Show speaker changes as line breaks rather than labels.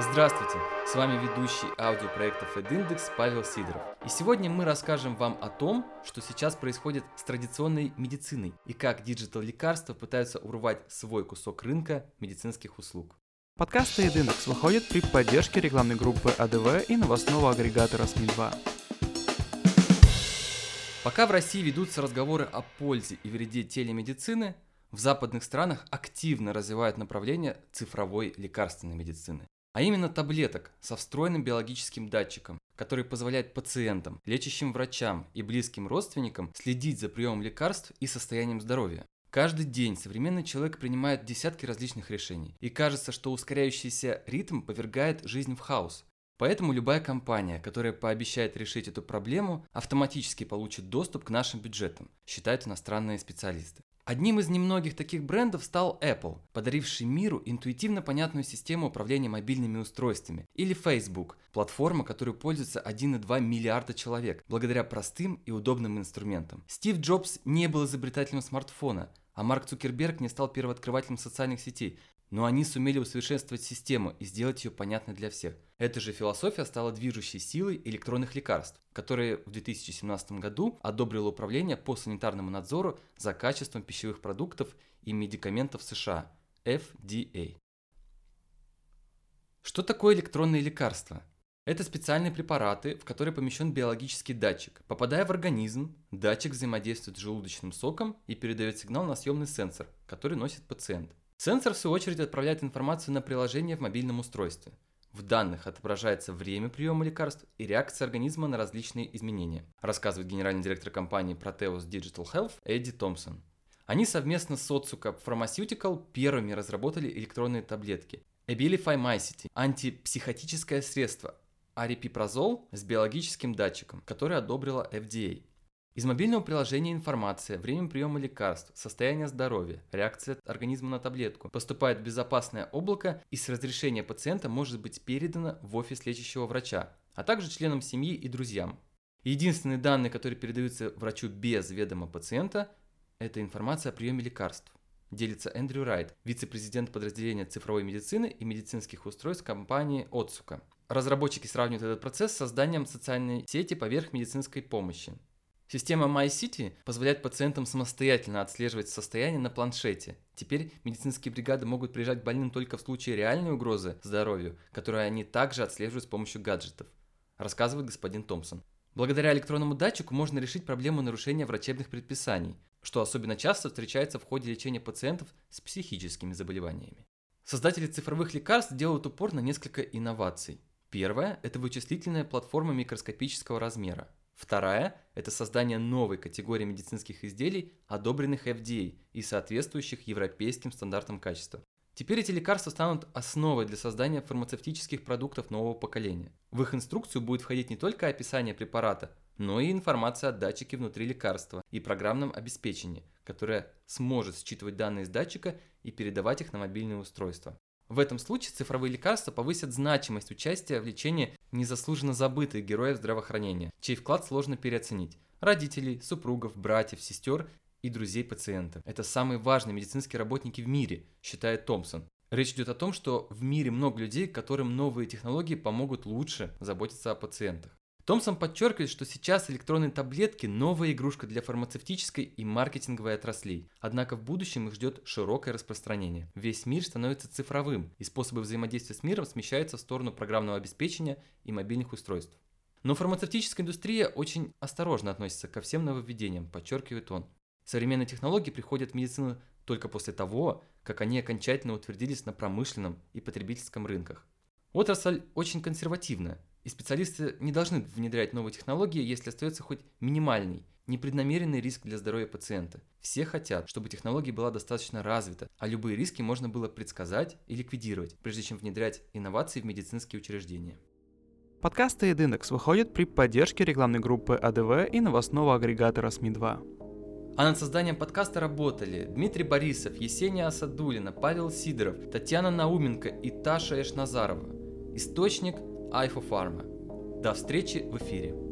Здравствуйте! С вами ведущий аудиопроекта FedIndex Павел Сидоров. И сегодня мы расскажем вам о том, что сейчас происходит с традиционной медициной и как digital -лекарства пытаются урвать свой кусок рынка медицинских услуг.
Подкасты Единдекс выходят при поддержке рекламной группы АДВ и новостного агрегатора СМИ-2.
Пока в России ведутся разговоры о пользе и вреде телемедицины, в западных странах активно развивают направление цифровой лекарственной медицины а именно таблеток со встроенным биологическим датчиком, который позволяет пациентам, лечащим врачам и близким родственникам следить за приемом лекарств и состоянием здоровья. Каждый день современный человек принимает десятки различных решений, и кажется, что ускоряющийся ритм повергает жизнь в хаос. Поэтому любая компания, которая пообещает решить эту проблему, автоматически получит доступ к нашим бюджетам, считают иностранные специалисты. Одним из немногих таких брендов стал Apple, подаривший миру интуитивно понятную систему управления мобильными устройствами, или Facebook, платформа, которой пользуется 1,2 миллиарда человек, благодаря простым и удобным инструментам. Стив Джобс не был изобретателем смартфона, а Марк Цукерберг не стал первооткрывателем социальных сетей, но они сумели усовершенствовать систему и сделать ее понятной для всех. Эта же философия стала движущей силой электронных лекарств, которые в 2017 году одобрило Управление по санитарному надзору за качеством пищевых продуктов и медикаментов США – FDA. Что такое электронные лекарства? Это специальные препараты, в которые помещен биологический датчик. Попадая в организм, датчик взаимодействует с желудочным соком и передает сигнал на съемный сенсор, который носит пациент. Сенсор, в свою очередь, отправляет информацию на приложение в мобильном устройстве. В данных отображается время приема лекарств и реакция организма на различные изменения, рассказывает генеральный директор компании Proteus Digital Health Эдди Томпсон. Они совместно с Otsuka Pharmaceutical первыми разработали электронные таблетки. Abilify MyCity – антипсихотическое средство, арипипрозол с биологическим датчиком, который одобрила FDA. Из мобильного приложения информация, время приема лекарств, состояние здоровья, реакция организма на таблетку поступает в безопасное облако и с разрешения пациента может быть передана в офис лечащего врача, а также членам семьи и друзьям. Единственные данные, которые передаются врачу без ведома пациента, это информация о приеме лекарств. Делится Эндрю Райт, вице-президент подразделения цифровой медицины и медицинских устройств компании Отсука. Разработчики сравнивают этот процесс с созданием социальной сети поверх медицинской помощи. Система MyCity позволяет пациентам самостоятельно отслеживать состояние на планшете. Теперь медицинские бригады могут приезжать к больным только в случае реальной угрозы здоровью, которую они также отслеживают с помощью гаджетов, рассказывает господин Томпсон. Благодаря электронному датчику можно решить проблему нарушения врачебных предписаний, что особенно часто встречается в ходе лечения пациентов с психическими заболеваниями. Создатели цифровых лекарств делают упор на несколько инноваций. Первое – это вычислительная платформа микроскопического размера. Вторая – это создание новой категории медицинских изделий, одобренных FDA и соответствующих европейским стандартам качества. Теперь эти лекарства станут основой для создания фармацевтических продуктов нового поколения. В их инструкцию будет входить не только описание препарата, но и информация о датчике внутри лекарства и программном обеспечении, которое сможет считывать данные из датчика и передавать их на мобильное устройство. В этом случае цифровые лекарства повысят значимость участия в лечении незаслуженно забытых героев здравоохранения, чей вклад сложно переоценить. Родителей, супругов, братьев, сестер и друзей пациента. Это самые важные медицинские работники в мире, считает Томпсон. Речь идет о том, что в мире много людей, которым новые технологии помогут лучше заботиться о пациентах. Томсон подчеркивает, что сейчас электронные таблетки – новая игрушка для фармацевтической и маркетинговой отраслей. Однако в будущем их ждет широкое распространение. Весь мир становится цифровым, и способы взаимодействия с миром смещаются в сторону программного обеспечения и мобильных устройств. Но фармацевтическая индустрия очень осторожно относится ко всем нововведениям, подчеркивает он. Современные технологии приходят в медицину только после того, как они окончательно утвердились на промышленном и потребительском рынках. Отрасль очень консервативная, и специалисты не должны внедрять новые технологии, если остается хоть минимальный, непреднамеренный риск для здоровья пациента. Все хотят, чтобы технология была достаточно развита, а любые риски можно было предсказать и ликвидировать, прежде чем внедрять инновации в медицинские учреждения.
Подкасты Единдекс выходят при поддержке рекламной группы АДВ и новостного агрегатора СМИ-2.
А над созданием подкаста работали Дмитрий Борисов, Есения Асадулина, Павел Сидоров, Татьяна Науменко и Таша Эшназарова. Источник Айфо Фарма. До встречи в эфире.